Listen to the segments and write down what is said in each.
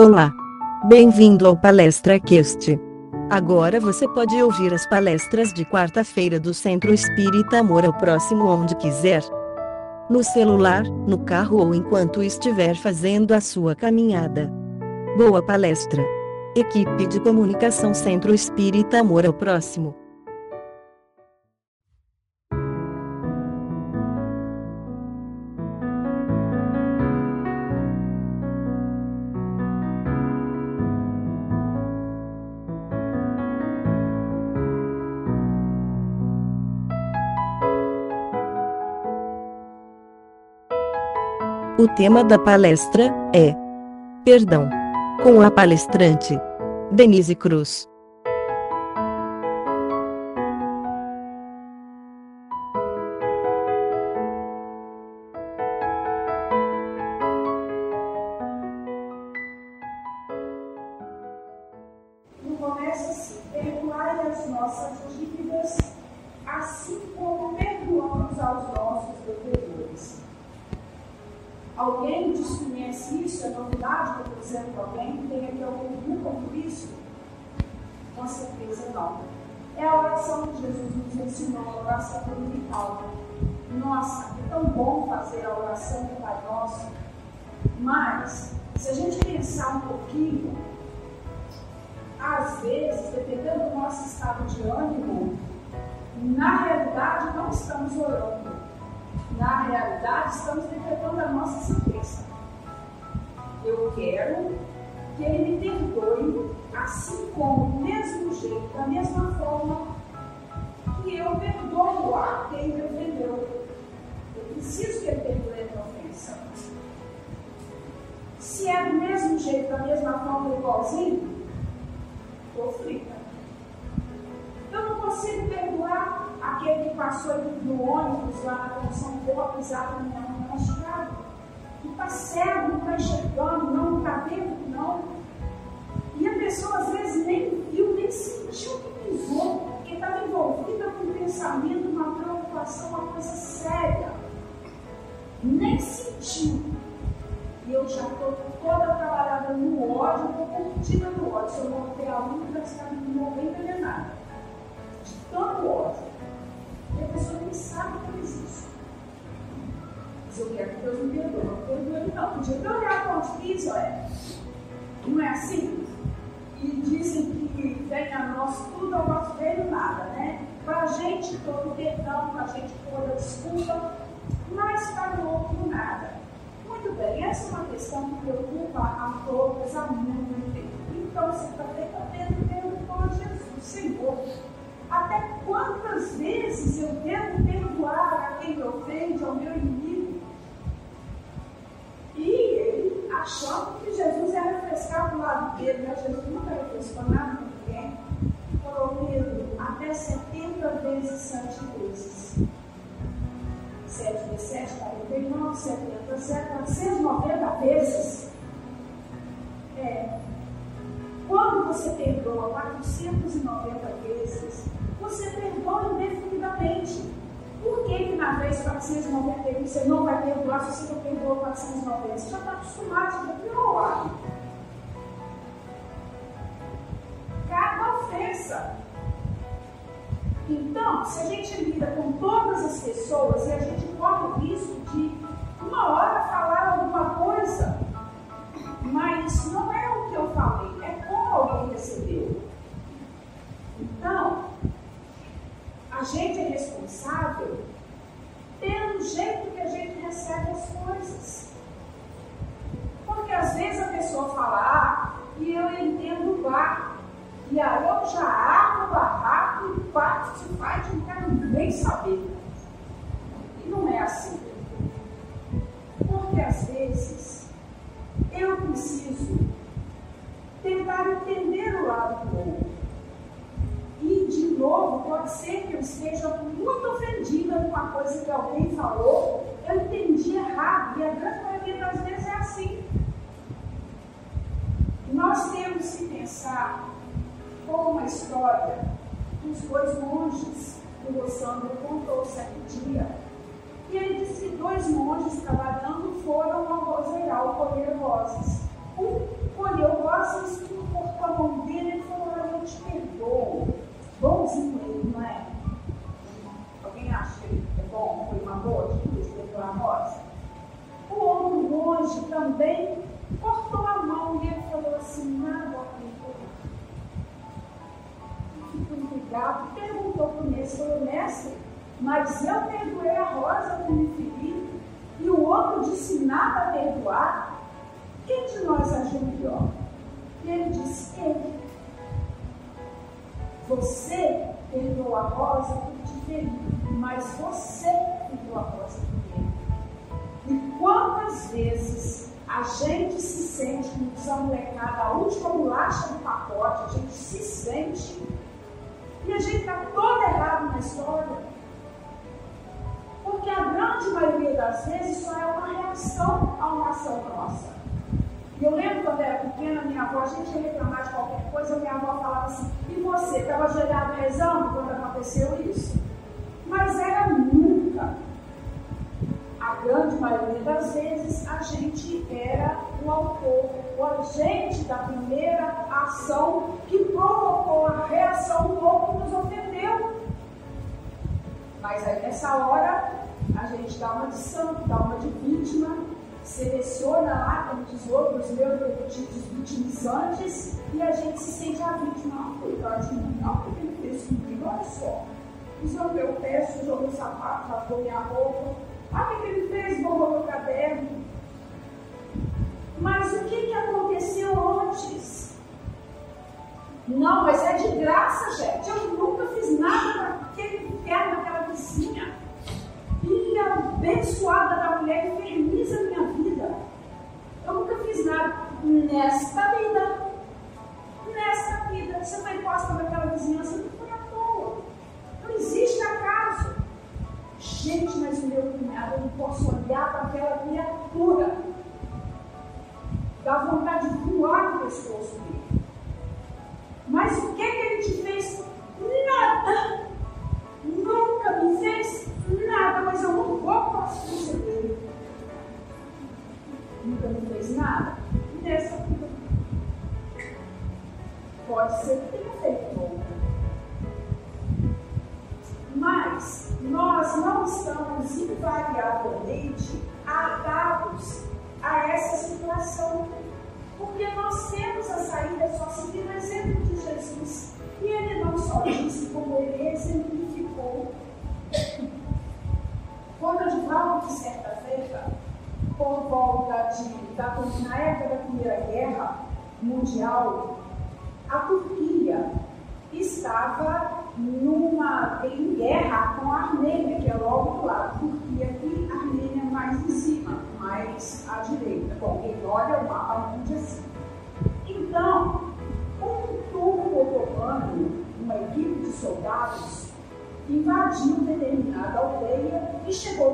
Olá! Bem-vindo ao Palestra Quest. Agora você pode ouvir as palestras de quarta-feira do Centro Espírita Amor ao Próximo onde quiser. No celular, no carro ou enquanto estiver fazendo a sua caminhada. Boa palestra! Equipe de Comunicação Centro Espírita Amor ao Próximo. O tema da palestra é Perdão. Com a palestrante Denise Cruz. Perdoai as nossas dívidas, assim como perdoamos aos nossos. Alguém desconhece isso? É novidade que eu para alguém? Tem aqui alguém que nunca isso? Com certeza não. É a oração que Jesus nos ensinou, a oração dominical. Nossa, é tão bom fazer a oração do Pai Nosso. Mas, se a gente pensar um pouquinho, às vezes, dependendo do nosso estado de ânimo, na realidade não estamos orando. Na realidade, estamos decretando a nossa sentença. Eu quero que Ele me perdoe, assim como, do mesmo jeito, da mesma forma que eu perdoo a quem me ofendeu. Eu preciso que Ele perdoe a minha ofensa. Se é do mesmo jeito, da mesma forma, igualzinho, estou frita. Eu não consigo perdoar aquele que passou no ônibus lá na condição boa, pisado no meu machucado. Que está cego, não está enxergando, não está vendo, não. E a pessoa às vezes 70, 790 vezes. É. Quando você perdoa 490 vezes, você perdoa indefinidamente. Por que, que na vez 491 você não vai perdoar se você não perdoou 490? Você já está acostumado, você já hábito. Cada ofensa. Então, se a gente lida com todas as pessoas e a gente corre o risco de uma hora falar alguma coisa, mas não é o que eu falei, é como alguém recebeu. Então, a gente é responsável pelo jeito que a gente recebe as coisas. Porque às vezes a pessoa fala ah, e eu entendo vá. E aí eu já abro o barraco e parto se faz, não nem saber. E não é assim. Às vezes eu preciso tentar entender o lado do outro. E, de novo, pode ser que eu esteja muito ofendida com uma coisa que alguém falou, eu entendi errado, e a grande maioria das vezes é assim. Nós temos que pensar como uma história dos dois monges que o Sandro contou certo dia. E ele disse que dois monges trabalhando foram ao vozeral colher rosas. Um colheu rosas e cortou a mão dele e falou: A gente perdoou. Bonzinho ele, não é? Alguém acha que é bom? Foi uma boa atitude perdoar a rosa? O homem longe também cortou a mão e ele falou assim: Nada a perdoar. Ficou intrigado, perguntou para o mestre: Falou, mestre, mas eu perdoei a rosa, meu filho e o outro disse nada a perdoar. Quem de nós agiu melhor? E ele disse, ele. Você perdoou a Rosa por te ferir, mas você perdoou a Rosa por ele. E quantas vezes a gente se sente, como diz a molecada, a última bolacha do pacote, a gente se sente e a gente está todo errado na história. Porque a grande maioria das vezes só é uma reação a uma ação nossa. E eu lembro quando era pequena, minha avó, a gente ia reclamar de qualquer coisa, minha avó falava assim, e você, estava ajoelhado rezando quando aconteceu isso? Mas era nunca. A grande maioria das vezes a gente era o autor, o agente da primeira ação que provocou a reação do outro que nos ofendeu. Mas aí nessa hora a gente dá uma de santo, dá uma de vítima, seleciona lá, como diz outros meus repetidos vitimizantes, e a gente se sente a vítima. Ah, coitado de mim, não, porque ele fez comigo, olha só. Pisou meu pé, sujou meu sapato, lavou minha roupa. Ah, o que ele fez? Borrou meu caderno. Mas o que, que aconteceu antes? Não, mas é de graça, gente. Eu nunca fiz nada para aquele inferno, naquela vizinha filha abençoada da mulher inferniza minha vida. Eu nunca fiz nada nesta vida. Nesta vida. Você foi posta naquela vizinhança, não foi à toa. Não existe acaso. Gente, mas o meu cunhado, eu não posso olhar para aquela criatura. Dá vontade de voar no pescoço dele. Mas o que, que ele te fez? Nada. Nunca me fez nada, mas eu não vou conceder. Nunca me fez nada. Nessa vida. Pode ser que tenha feito outra. Mas nós não estamos invariavelmente atados a essa situação. Porque nós temos a saída só seguir o exemplo de Jesus. E ele não só disse, como ele exemplificou que certa feita, por volta de, da, na época da Primeira Guerra Mundial, a Turquia estava numa, em guerra com a Armênia, que é logo do lado. Turquia aqui, Armênia mais em cima, mais à direita. Bom, quem olha o mapa mude assim. Então, um turco otomano, uma equipe de soldados, invadiu determinada aldeia e chegou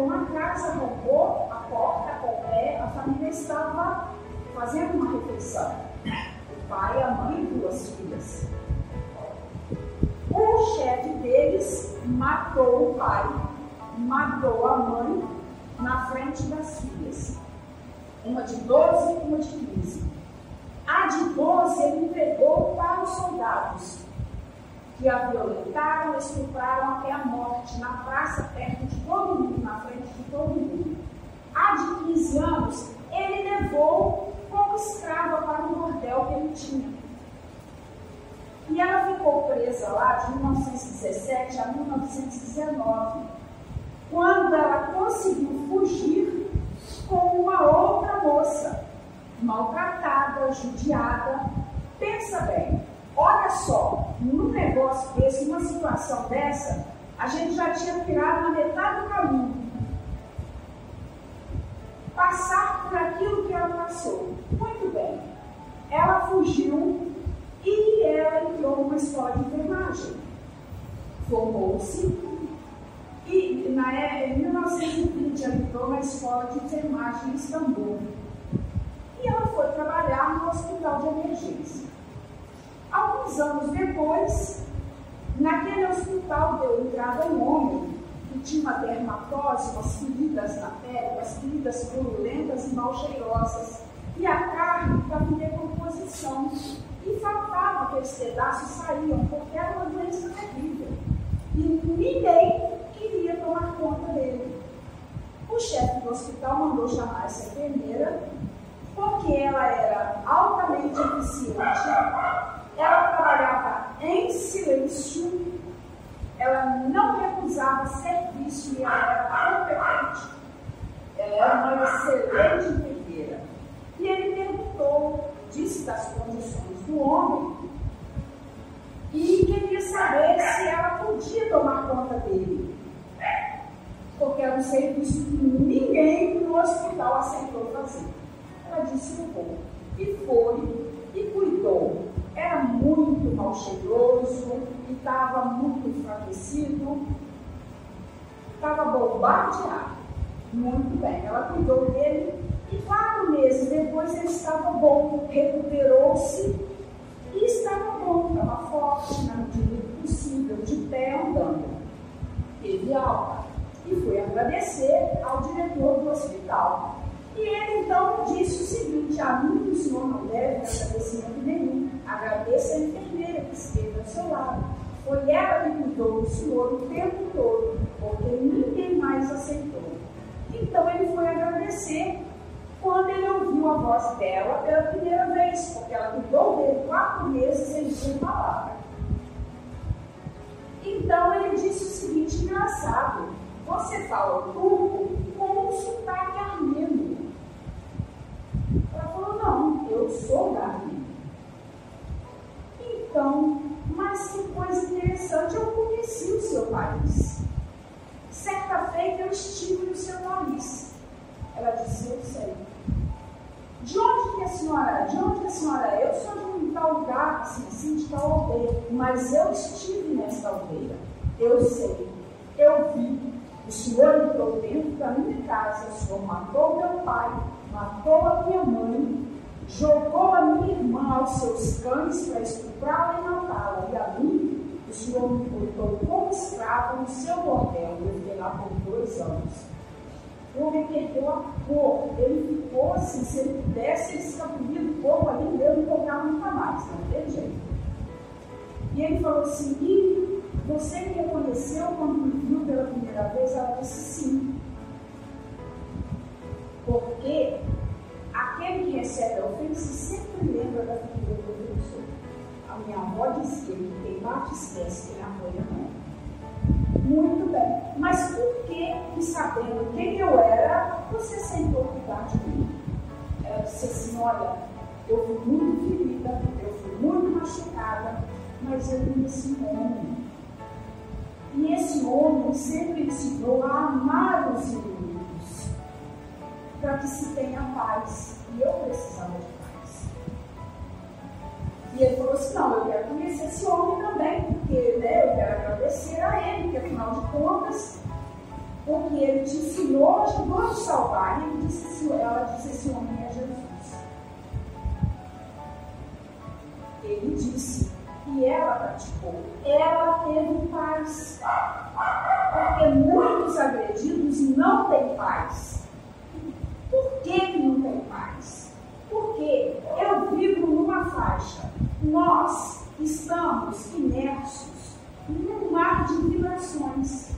casa, roubou a porta com pé, a família estava fazendo uma refeição. O pai, a mãe e duas filhas. O chefe deles matou o pai, matou a mãe na frente das filhas. Uma de 12 e uma de 15. A de 12 ele entregou para os soldados que a violentaram, estupraram até a morte, na praça, perto de todo mundo, na frente de todo mundo. Há de 15 anos, ele levou como escrava para um bordel que ele tinha. E ela ficou presa lá de 1917 a 1919, quando ela conseguiu fugir com uma outra moça, maltratada, judiada. Pensa bem, Olha só, num negócio desse, numa situação dessa, a gente já tinha tirado na metade do caminho. Passar por aquilo que ela passou. Muito bem. Ela fugiu e ela entrou numa escola de enfermagem. Formou-se e na, é, em 1920 ela entrou na escola de enfermagem em Istambul. E ela foi trabalhar no hospital de emergência. Alguns anos depois, naquele hospital deu entrada um homem que tinha uma dermatose, umas feridas na pele, umas feridas purulentas e mal cheirosas. E a carne estava em decomposição. E faltava aqueles pedaços saíam, porque era uma doença terrível. E ninguém queria tomar conta dele. O chefe do hospital mandou chamar essa enfermeira porque ela era altamente eficiente, ela trabalhava em silêncio, ela não recusava serviço e ela era competente. Ela era uma excelente enfermeira. E ele perguntou, disse das condições do homem, e queria saber se ela podia tomar conta dele. Porque era um serviço que ninguém no hospital aceitou fazer. Ela disse o povo. E foi e cuidou. Era muito mal cheiroso e estava muito enfraquecido. Estava bombardeado. Muito bem. Ela cuidou dele e quatro meses depois ele estava bom, recuperou-se e estava bom, estava forte, na medida do possível, de pé andando. Teve alta e foi agradecer ao diretor do hospital. E ele então disse o seguinte: A mim o senhor não deve agradecimento nenhum. Agradeça a enfermeira que esteve ao seu lado. Foi ela que cuidou do senhor o tempo todo, porque ninguém mais aceitou. Então ele foi agradecer quando ele ouviu a voz dela pela primeira vez, porque ela cuidou dele quatro meses sem dizer palavra. Então ele disse o seguinte: engraçado, você fala turco com um sotaque armênio. Ela falou: não, eu sou da Armênia. Então, mas que coisa interessante, eu conheci o seu país. Certa feita eu estive no seu país. Ela disse: eu sei. De onde que a senhora é? De onde que a senhora é? Eu sou de um tal lugar, assim, assim, de tal aldeia. Mas eu estive nessa aldeia. Eu sei. Eu vi. O senhor entrou dentro da minha casa. O senhor matou meu pai, matou a minha mãe, jogou a minha irmã aos seus cães para estuprá-la e matá-la. E a mim, o senhor me botou como escravo no seu bordel. Eu fiquei lá por dois anos o homem perdeu a cor. Ele ficou assim, se ele pudesse, ele escapulia do corpo ali mesmo e voltava nunca mais, não tem jeito. E ele falou assim, e você me reconheceu quando me viu pela primeira vez? Ela disse sim. Porque que recebe a ofensa sempre lembra da figura do professor. A minha avó dizia que quem bate esquece, quem apoia não. Muito bem. Mas por que, sabendo quem eu era, você sentou cuidar de mim? Ela disse assim: Olha, eu fui muito ferida, eu fui muito machucada, mas eu conheci um homem. E esse homem sempre ensinou a amar os inimigos, para que se tenha paz. Eu precisava de e ele falou assim: não, eu quero conhecer esse homem também, porque né, eu quero agradecer a ele, porque afinal de contas, o que ele te ensinou ajudou a te salvar. E ele disse, assim, ela disse: esse homem é Jesus. Ele disse, e ela praticou. Ela teve paz. Porque muitos agredidos não têm paz. Por que, que não tem paz? Porque eu vivo numa faixa nós estamos imersos num mar de vibrações.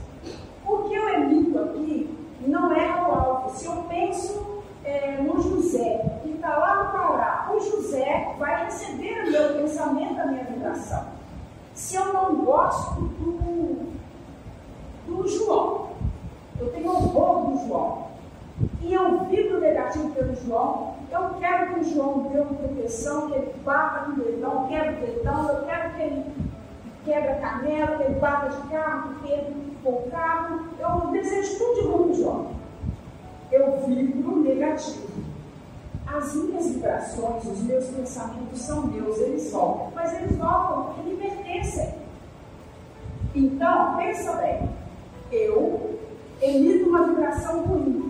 O que eu emito aqui não é o alvo. Se eu penso é, no José, que está lá no Pará, o José vai receber o meu pensamento, a minha vibração. Se eu não gosto do, do João, eu tenho horror do João, e eu vibro negativo pelo João, eu quero que o João dê uma proteção, que ele bata no dedão, quebra o dedão, eu quero que ele quebra canela, que de carro, que for o carro. Eu desejo tudo de ruim, João. Eu vibro negativo. As minhas vibrações, os meus pensamentos são meus, eles voltam. Mas eles voltam porque me pertencem. Então, pensa bem. Eu emito uma vibração ruim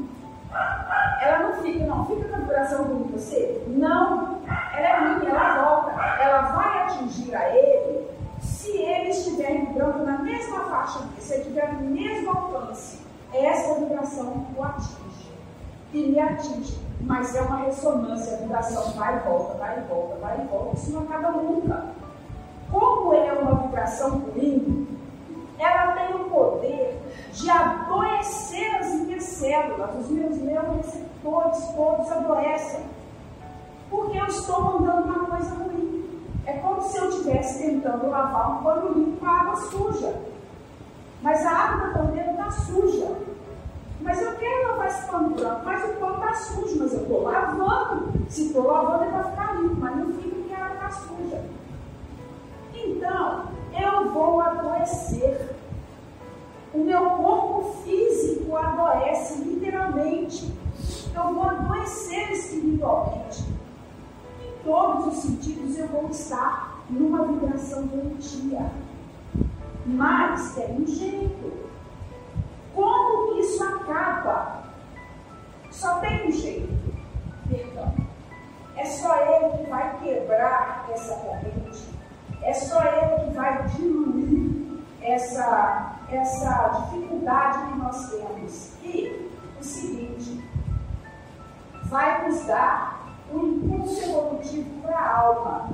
ela não fica, não fica na vibração ruim você. Não, ela é minha, ela volta. Ela vai atingir a ele ele estiver vibrando na mesma faixa, se ele estiver no mesmo alcance. Essa vibração o atinge. E me atinge. Mas é uma ressonância, a vibração vai e volta, vai e volta, vai e volta. Isso não acaba nunca. Como é uma vibração ruim, ela tem o poder de adoecer as minhas células, os meus neuroreceptores todos adoecem. estou mandando uma coisa ruim. É como se eu estivesse tentando lavar um pano limpo com água suja. Mas a água da torneira está suja. Mas eu quero lavar esse pano branco, mas o pano está sujo, mas eu estou lavando. Se estou lavando, ele vai ficar limpo, mas não fica porque a água está suja. Então, eu vou adoecer. O meu corpo físico adoece, literalmente. Eu vou adoecer espiritualmente. Todos os sentidos, eu vou estar numa vibração doentia. Mas tem um jeito. Como isso acaba? Só tem um jeito. Perdão. É só ele que vai quebrar essa corrente. É só ele que vai diluir essa, essa dificuldade que nós temos. E o seguinte, vai nos dar impulso evolutivo para a alma,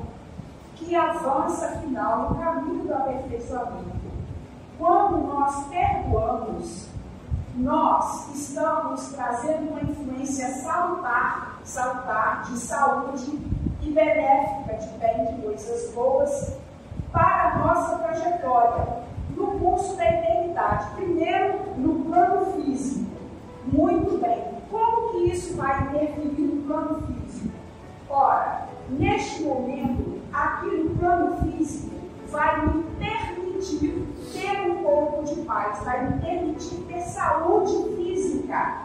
que avança afinal no caminho do aperfeiçoamento. Quando nós perdoamos, nós estamos trazendo uma influência salutar, salutar de saúde e benéfica de bem, de coisas boas, para a nossa trajetória, no curso da eternidade. Primeiro, no plano físico. Muito bem. Como que isso vai interferir no plano físico? Ora, neste momento, aqui no plano físico, vai me permitir ter um pouco de paz, vai me permitir ter saúde física,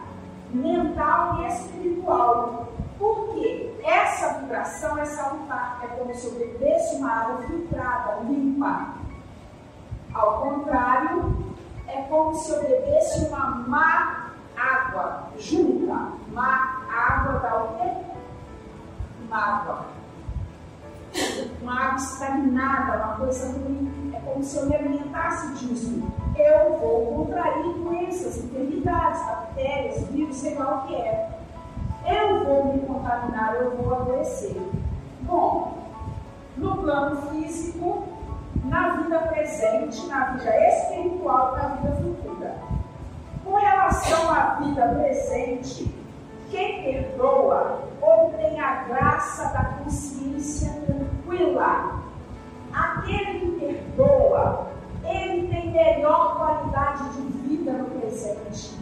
mental e espiritual. Porque essa vibração é salutar, é como se eu bebesse uma água filtrada, limpa. Ao contrário, é como se eu bebesse uma má água junta. Má água dá o quê? Mágoa uma água estagnada, uma coisa ruim. É como se eu me alimentasse disso. Eu vou contrair doenças, enfermidades, bactérias, vírus, sei lá o que é. Eu vou me contaminar, eu vou adoecer. Bom, no plano físico, na vida presente, na vida espiritual, na vida futura. Com relação à vida presente, quem perdoa obtém a graça da consciência tranquila. Aquele que perdoa, ele tem melhor qualidade de vida no presente.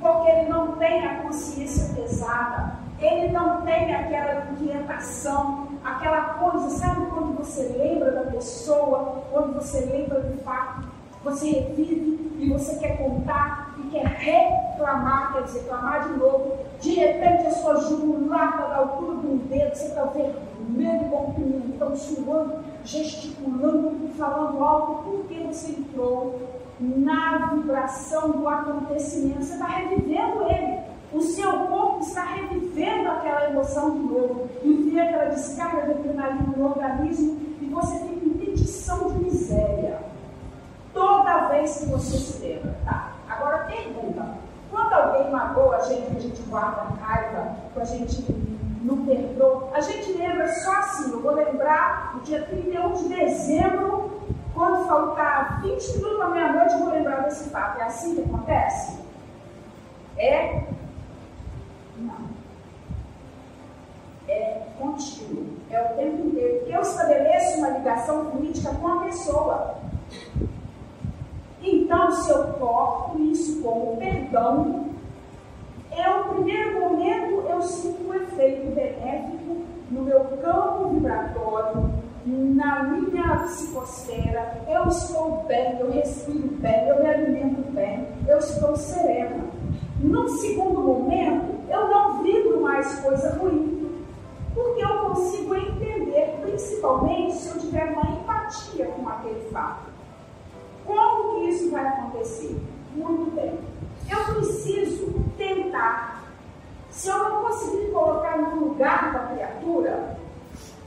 Porque ele não tem a consciência pesada, ele não tem aquela inquietação, aquela coisa, sabe quando você lembra da pessoa, quando você lembra do fato, você revive e você quer contar quer reclamar, quer dizer, clamar de novo. De repente a sua jugular da altura de um dedo, você está vermelho, com pimentão, suando, gesticulando, falando alto, porque você entrou na vibração do acontecimento, você está revivendo ele. O seu corpo está revivendo aquela emoção de novo, envia aquela descarga de adrenalina no organismo e você fica em petição de miséria toda vez que você se lembra. Tá? Agora pergunta: quando alguém magoa a gente, que a gente guarda raiva, que a gente não perdoa, a gente lembra só assim. Eu vou lembrar no dia 31 de dezembro, quando faltar 20 minutos para meia-noite, eu vou lembrar desse fato. É assim que acontece? É? Não. É contínuo. É o tempo inteiro. Eu estabeleço uma ligação política com a pessoa. Então, se eu corto isso como perdão, é o primeiro momento eu sinto um efeito benéfico no meu campo vibratório, na minha psicosfera, eu estou bem, eu respiro bem, eu me alimento bem, eu estou serena. Num segundo momento, eu não vibro mais coisa ruim, porque eu consigo entender, principalmente se eu tiver uma empatia com aquele fato. Como que isso vai acontecer? Muito bem. Eu preciso tentar. Se eu não conseguir colocar no lugar da criatura,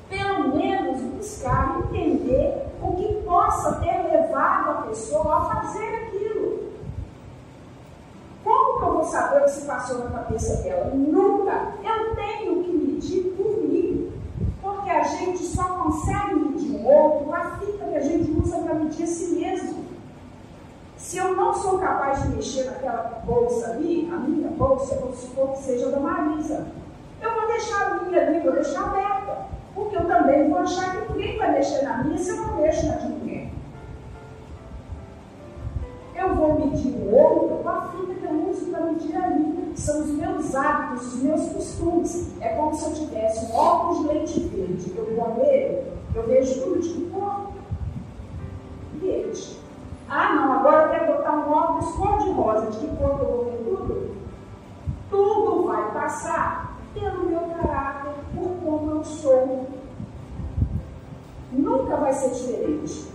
pelo menos buscar entender o que possa ter levado a pessoa a fazer aquilo. Como que eu vou saber o que se passou na cabeça dela? Nunca. Eu tenho que medir por mim. Porque a gente só consegue medir o outro a fita que a gente usa para medir a si mesmo. Se eu não sou capaz de mexer naquela bolsa ali, a minha bolsa, vamos supor que seja da Marisa, eu vou deixar a minha também vou deixar aberta. Porque eu também vou achar que ninguém vai mexer na minha se eu não mexo na de ninguém. Eu vou medir o outro com a fita que eu uso para medir a mim. São os meus hábitos, os meus costumes. É como se eu tivesse um óculos de leite verde. Eu vou nele, eu vejo tudo de cor verde. Ah, não, agora eu quero botar um óculos cor-de-rosa. De que cor que eu vou ver tudo? Tudo vai passar pelo meu caráter, por como eu sou. Nunca vai ser diferente.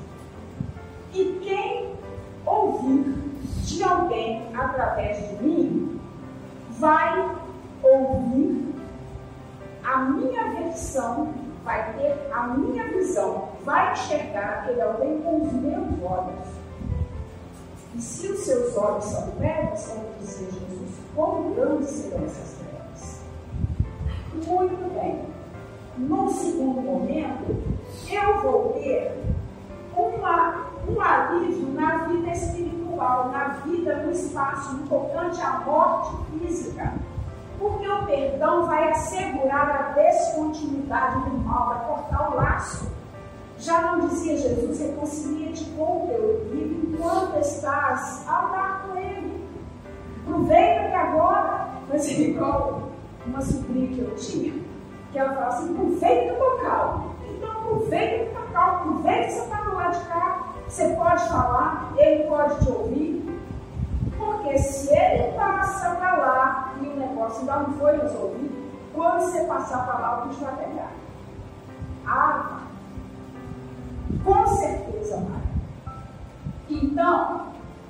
E quem ouvir de alguém através de mim vai ouvir a minha versão, vai ter a minha visão, vai enxergar aquele alguém com os meus olhos. E se os seus olhos são trevas, como dizia Jesus, quão grandes serão essas trevas? Muito bem. No segundo momento, eu vou ter uma, um alívio na vida espiritual, na vida no espaço, no tocante à morte física. Porque o perdão vai assegurar a descontinuidade do mal, vai cortar o laço. Já não dizia Jesus, reconcilia-te com o teu inimigo enquanto estás a andar com ele. Aproveita que agora, mas é igual uma sobrinha que eu tinha, que ela falava assim, aproveita que eu calmo. Então aproveita que está calmo, aproveita que você está do lado de cá. Você pode falar, ele pode te ouvir. Porque se ele passa para lá e o negócio ainda não foi resolvido, quando você passar para lá, o bicho vai pegar. Com certeza, Maria. Então,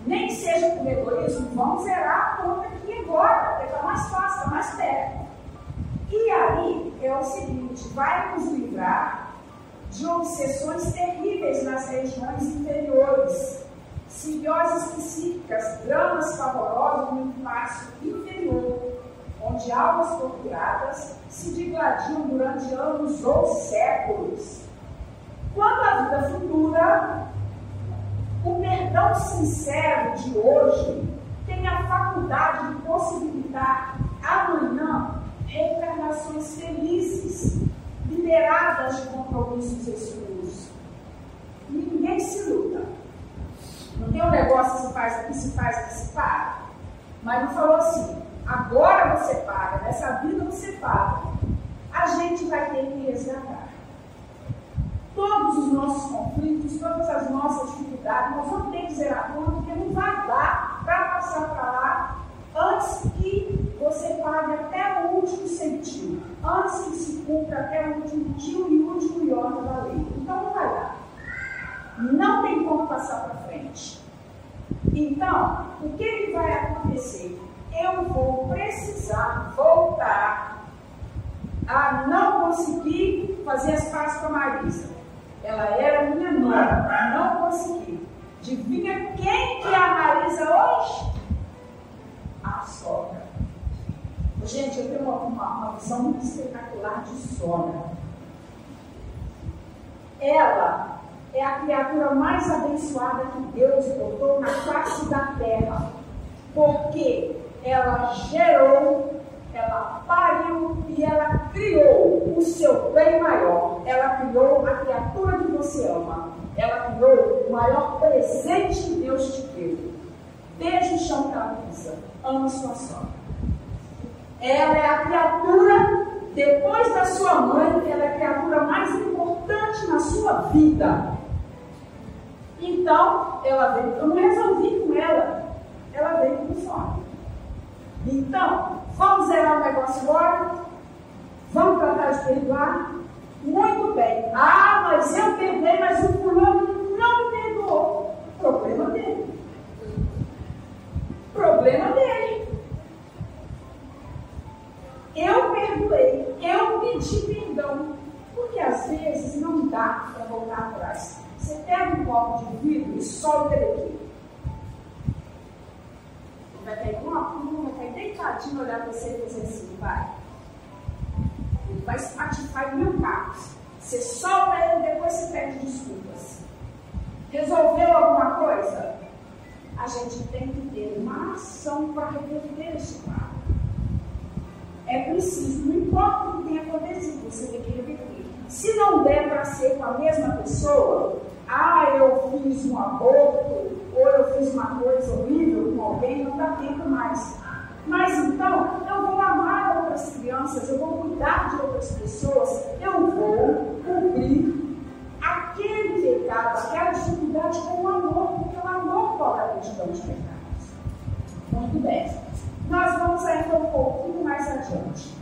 nem seja por egoísmo, vamos zerar a conta aqui agora, porque está mais fácil, está mais perto. E aí é o seguinte: vai nos livrar de obsessões terríveis nas regiões inferiores, simbioses psíquicas, dramas pavorosos no espaço inferior, onde almas torturadas se digladiam durante anos ou séculos Quanto à vida futura, o perdão sincero de hoje tem a faculdade de possibilitar amanhã reencarnações felizes, liberadas de compromissos escuros. Ninguém se luta. Não tem um negócio que se faz aqui, se faz aqui, se paga. Mas não falou assim, agora você paga, nessa vida você paga. A gente vai ter que resgatar nossos conflitos, todas as nossas dificuldades, nós vamos ter que zerar conta, porque não vai dar para passar para lá antes que você pague até o último centímetro, antes que se cumpra até o último tio e o último iota da lei. Então não vai dar. Não tem como passar para frente. Então, o que, que vai acontecer? Eu vou precisar voltar a não conseguir fazer as pazes com a Marisa. Ela era minha mãe, não consegui. Adivinha quem que é a Marisa hoje? A sogra. Gente, eu tenho uma, uma, uma visão muito espetacular de sogra. Ela é a criatura mais abençoada que Deus botou na face da terra, porque ela gerou ela pariu e ela criou o seu bem maior. Ela criou a criatura que você ama. Ela criou o maior presente que Deus te deu. Desde o chão pisa, ama sua sogra. Ela é a criatura, depois da sua mãe, ela é a criatura mais importante na sua vida. Então, ela veio, eu não resolvi com ela, ela veio com fome. Então, vamos zerar o negócio agora? Vamos tratar de perdoar? Muito bem. Ah, mas eu perdoei, mas o fulano não perdoou. Problema dele. Problema dele. Eu perdoei, eu pedi perdão. Porque às vezes não dá para voltar atrás. Você pega um copo de vidro e solta ele aqui vai com uma pluma, vai cair deitadinho, olhar para você e dizer assim, vai. Ele vai espatifar mil carros. Você solta ele, depois você pede desculpas. Resolveu alguma coisa? A gente tem que ter uma ação para reverter esse quadro. É preciso, não importa o que tenha acontecido, ser com a mesma pessoa? Ah, eu fiz um aborto, ou eu fiz uma coisa horrível alguém, não dá tempo mais. Mas então, eu vou amar outras crianças, eu vou cuidar de outras pessoas, eu vou cumprir aquele pecado, aquela dificuldade com o amor, porque o amor cobra a multidão de pecados. Muito bem. Nós vamos ainda um pouquinho mais adiante.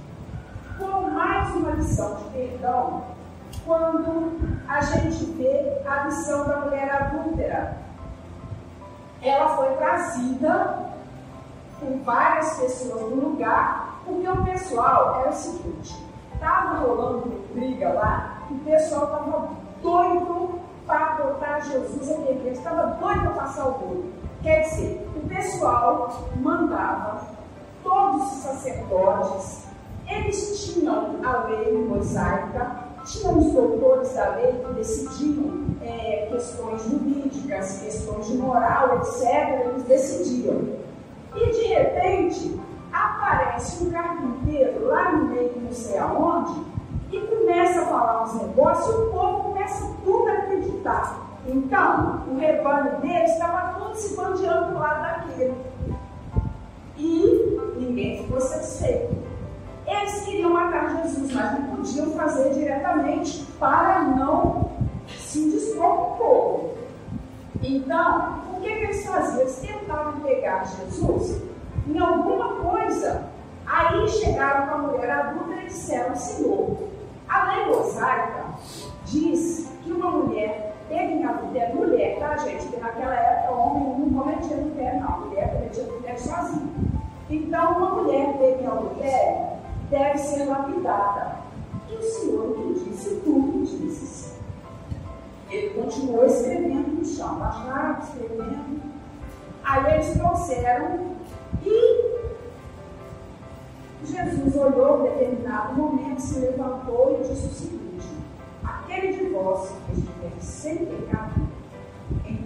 Com mais uma lição de perdão, quando a gente vê a lição da mulher adúltera. Ela foi trazida com várias pessoas no lugar, porque o pessoal era o seguinte: estava rolando uma briga lá, o pessoal estava doido para botar Jesus em igreja, estava doido para passar o bolo. Quer dizer, o pessoal mandava todos os sacerdotes, eles tinham a lei mosaica, tinham os doutores da lei que decidiam é, questões jurídicas, questões de moral, etc. Eles decidiam. E de repente aparece um carpinteiro lá no meio, não sei aonde, e começa a falar uns negócios e o povo começa tudo a acreditar. Então, o rebanho dele estava todo se bandeando do lado daquele. E ninguém ficou satisfeito. Eles queriam matar Jesus, mas não podiam fazer diretamente para não se dispor com o povo. Então, que, que eles faziam? Eles tentavam pegar Jesus em alguma coisa. Aí chegaram com a mulher adulta e disseram: Senhor, a lei mosaica diz que uma mulher teve adultério, mulher, tá, gente? Porque naquela época o homem não cometia adultério, não. A mulher cometia adultério sozinha. Então, uma mulher teve adultério deve ser lapidada. E o Senhor que disse, tu que dizes. Ele continuou escrevendo no chão, baixaram, escrevendo. Aí eles trouxeram e Jesus olhou em determinado momento, se levantou e disse o seguinte: aquele de vós que estiver sem pecado,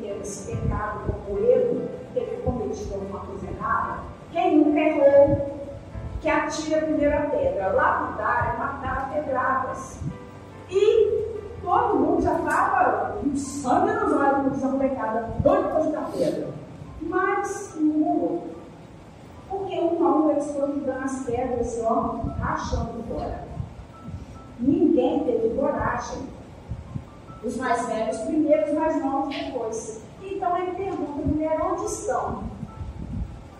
ter esse pecado como eu, ter cometido alguma coisa errada, quem nunca errou, que atire a primeira pedra. Lapidar é matar pedradas. E todo mundo já estava com sangue nos olhos dessa molecada, doido para jogar pedra. Mas não. Porque um a um eles foram dando as pedras ó, rachando fora. Ninguém teve coragem. Os mais velhos primeiro, os mais novos depois. Então ele pergunta, mulher, onde estão?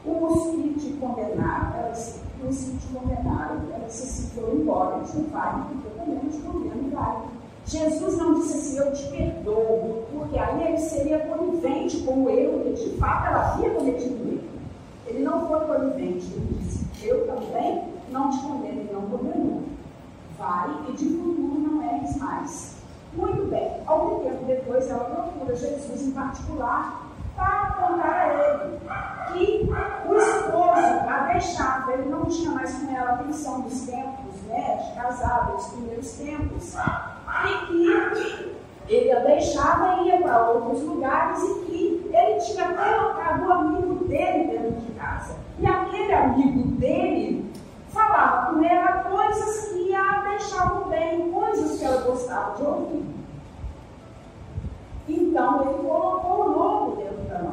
Os que te condenaram, ela disse, que te condenaram, ela disse assim, foram embora, eles não vai, porque também não te condeno, vai. Jesus não disse assim, eu te perdoo, porque aí ele seria conivente com o erro, porque de fato ela havia cometido o erro. Ele não foi conivente, ele disse, eu também não te condeno, ele não condenou. Vai e de futuro não erres mais. Muito bem, algum tempo depois ela procura Jesus em particular para contar a ele que o esposo a deixava, ele não tinha mais com ela a atenção dos tempos, né, de casado, dos primeiros tempos e que ele a deixava e ia para outros lugares e que ele tinha colocado o amigo dele dentro de casa. E aquele amigo dele falava com ela coisas que a deixavam bem, coisas que ela gostava de ouvir. Então ele colocou o da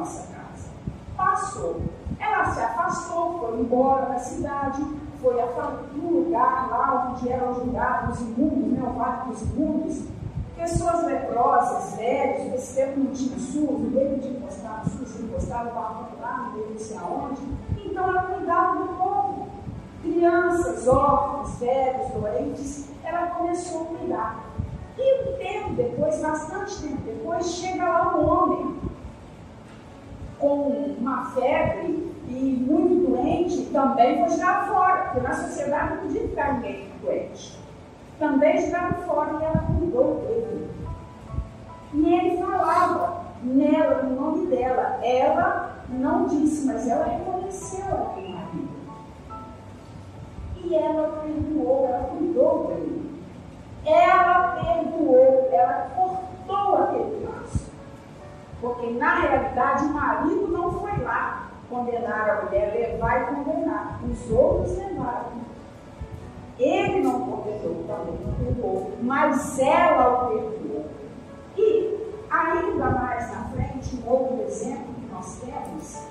nossa casa. Passou. Ela se afastou, foi embora da cidade, foi no lugar lá onde eram julgados os imundos, né, o vale dos imundos, pessoas leprosas, velhos, não tinha SUS, ninguém podia encostar no SUS, encostava o barco lá, ninguém não sei aonde. Então ela cuidava do povo. Crianças, órfãos, velhos, doentes, ela começou a cuidar. E um tempo depois, bastante tempo depois, chega lá um homem com uma febre e muito doente, também foi jogado fora, porque na sociedade não podia ficar ninguém doente. Também jogado fora e ela cuidou dele. E ele falava nela, no nome dela. Ela não disse, mas ela reconheceu aquele marido. E ela perdoou, ela cuidou dele. Ela perdoou, ela. Porque na realidade o marido não foi lá condenar a mulher, levar e condenar. Os outros levaram. Ele não condenou também, o povo mas ela o perdoou. E ainda mais na frente, um outro exemplo que nós temos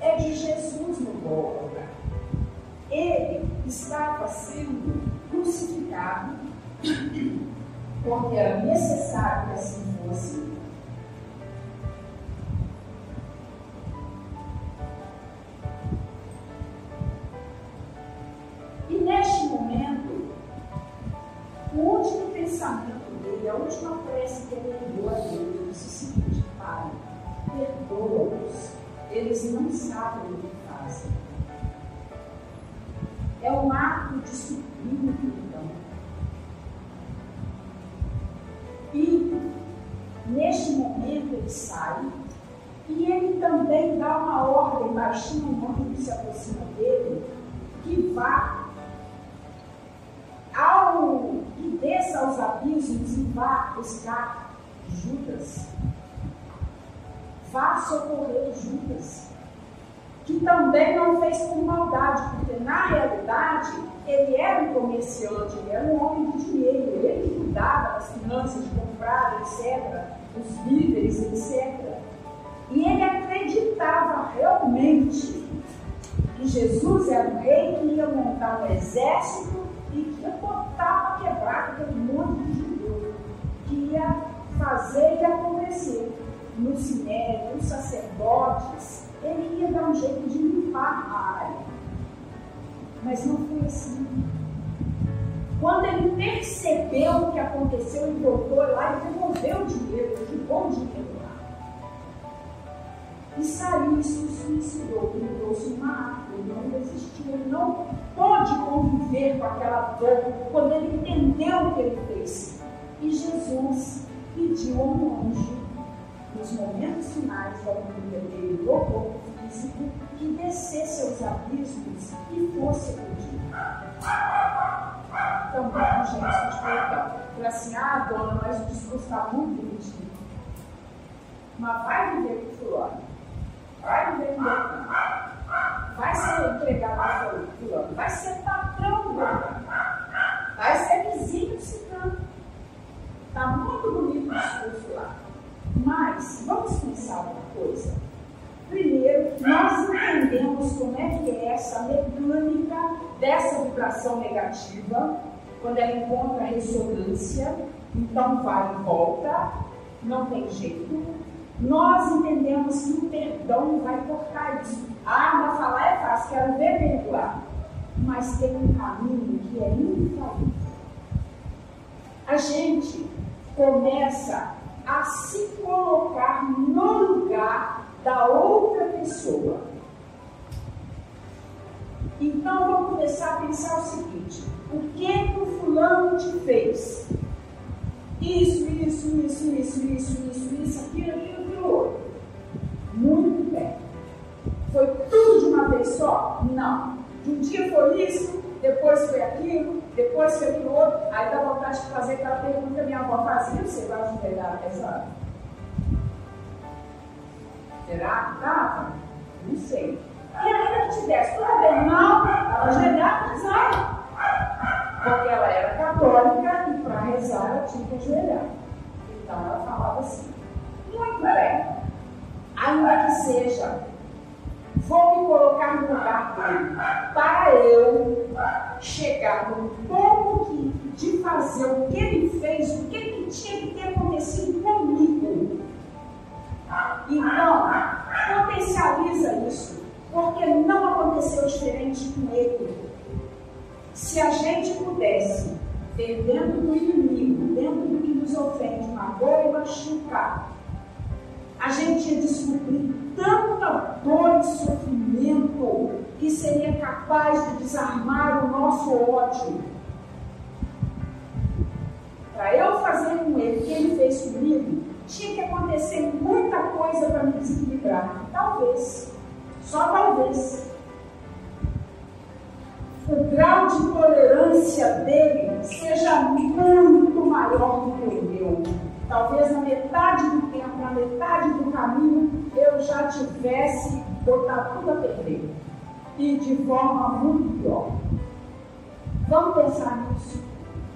é de Jesus no Gólgota. Ele estava sendo crucificado porque era necessário que assim fosse. E ele também dá uma ordem baixinho no mundo que se aproxima dele, que vá ao que desça aos abismos e vá buscar Judas. Vá socorrer Judas. Que também não fez por maldade, porque na realidade ele era um comerciante, ele era um homem de dinheiro, ele cuidava das finanças de comprar, etc., os víveres, etc. E ele acreditava realmente que Jesus era o rei que ia montar um exército e que ia botar para quebrar aquele monte de judeu, que ia fazer e acontecer. No cinema, os sacerdotes, ele ia dar um jeito de limpar a área. Mas não foi assim. Quando ele percebeu o que aconteceu, ele voltou lá e devolveu o dinheiro, que bom dinheiro. E saiu e se suicidou, ele trouxe uma ele não resistiu, ele não pôde conviver com aquela dor quando ele entendeu o que ele fez. E Jesus pediu a um anjo, nos momentos finais da vida dele, do corpo físico, que descesse aos abismos e fosse contigo. Também um gesto de perdão. Falei assim, ah, dona, mas o discurso está muito bonitinho. Mas vai viver com fulano. Vai fulano. Vai ser empregado para fulano. Vai ser patrão do. Vai ser vizinho do ciclano. Está muito bonito o discurso lá. Mas, vamos pensar uma coisa. Primeiro, nós entendemos como é que é essa mecânica dessa vibração negativa, quando ela encontra ressonância, então vai e volta, não tem jeito. Nós entendemos que o perdão vai cortar isso. Ah, mas falar é fácil, quero ver perdoar. Mas tem um caminho que é infalível. A gente começa a se colocar no lugar da outra pessoa. Então vamos começar a pensar o seguinte: o que, que o fulano te fez? Isso, isso, isso, isso, isso, isso, isso, aquilo, aquilo, Não. De um dia foi isso, depois foi aquilo, depois foi aquilo outro. Aí dá vontade de fazer aquela pergunta que minha avó fazia: você vai ajoelhar nessa Será que estava? Não sei. E ainda que tivesse tudo bem, não, estava ajoelhada, mas não. Porque ela era católica e para rezar ela tinha que ajoelhar. Então ela falava assim: muito bem, ainda que seja, vou me colocar no lugar dele para eu chegar no ponto de fazer o que ele fez, o que, que tinha que ter acontecido comigo então, potencializa isso, porque não aconteceu diferente com ele. Se a gente pudesse ver dentro do inimigo, dentro do que nos ofende, uma dor e machucar, a gente ia descobrir tanta dor e sofrimento que seria capaz de desarmar o nosso ódio. Para eu fazer com ele o que ele fez comigo, tinha que acontecer muita coisa para me desequilibrar. Talvez, só talvez. O grau de tolerância dele seja muito maior do que o meu. Talvez na metade do tempo, na metade do caminho, eu já tivesse botado tudo a perder. E de forma muito pior. Vamos pensar nisso.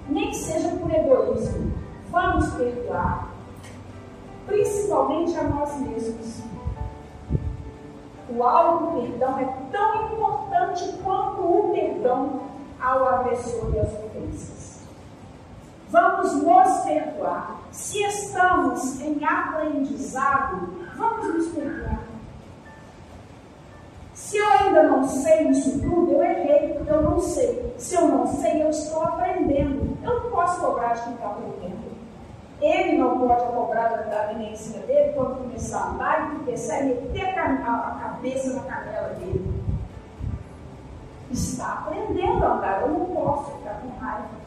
nem que seja por egoísmo. Vamos perdoar, principalmente a nós mesmos. O auto-perdão é tão importante quanto o perdão ao agressor e às ofensas. Vamos nos perdoar. Se estamos em aprendizado, vamos nos perdoar. Se eu ainda não sei isso tudo, eu errei porque eu não sei. Se eu não sei, eu estou aprendendo. Eu não posso cobrar de quem está aprendendo. Ele não pode cobrar da venência dele quando começar a andar e começar a meter a cabeça na canela dele. Está aprendendo a andar, eu não posso ficar com raiva.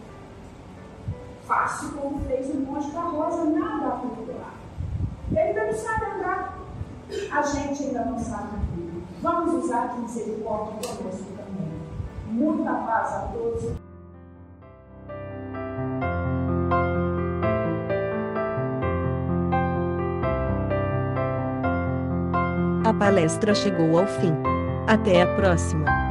Faço como fez o monge da rosa, nada a perdoar. Ele ainda não sabe andar. A gente ainda não sabe. Vamos usar de misericórdia conosco também. Muita paz a todos. A palestra chegou ao fim. Até a próxima!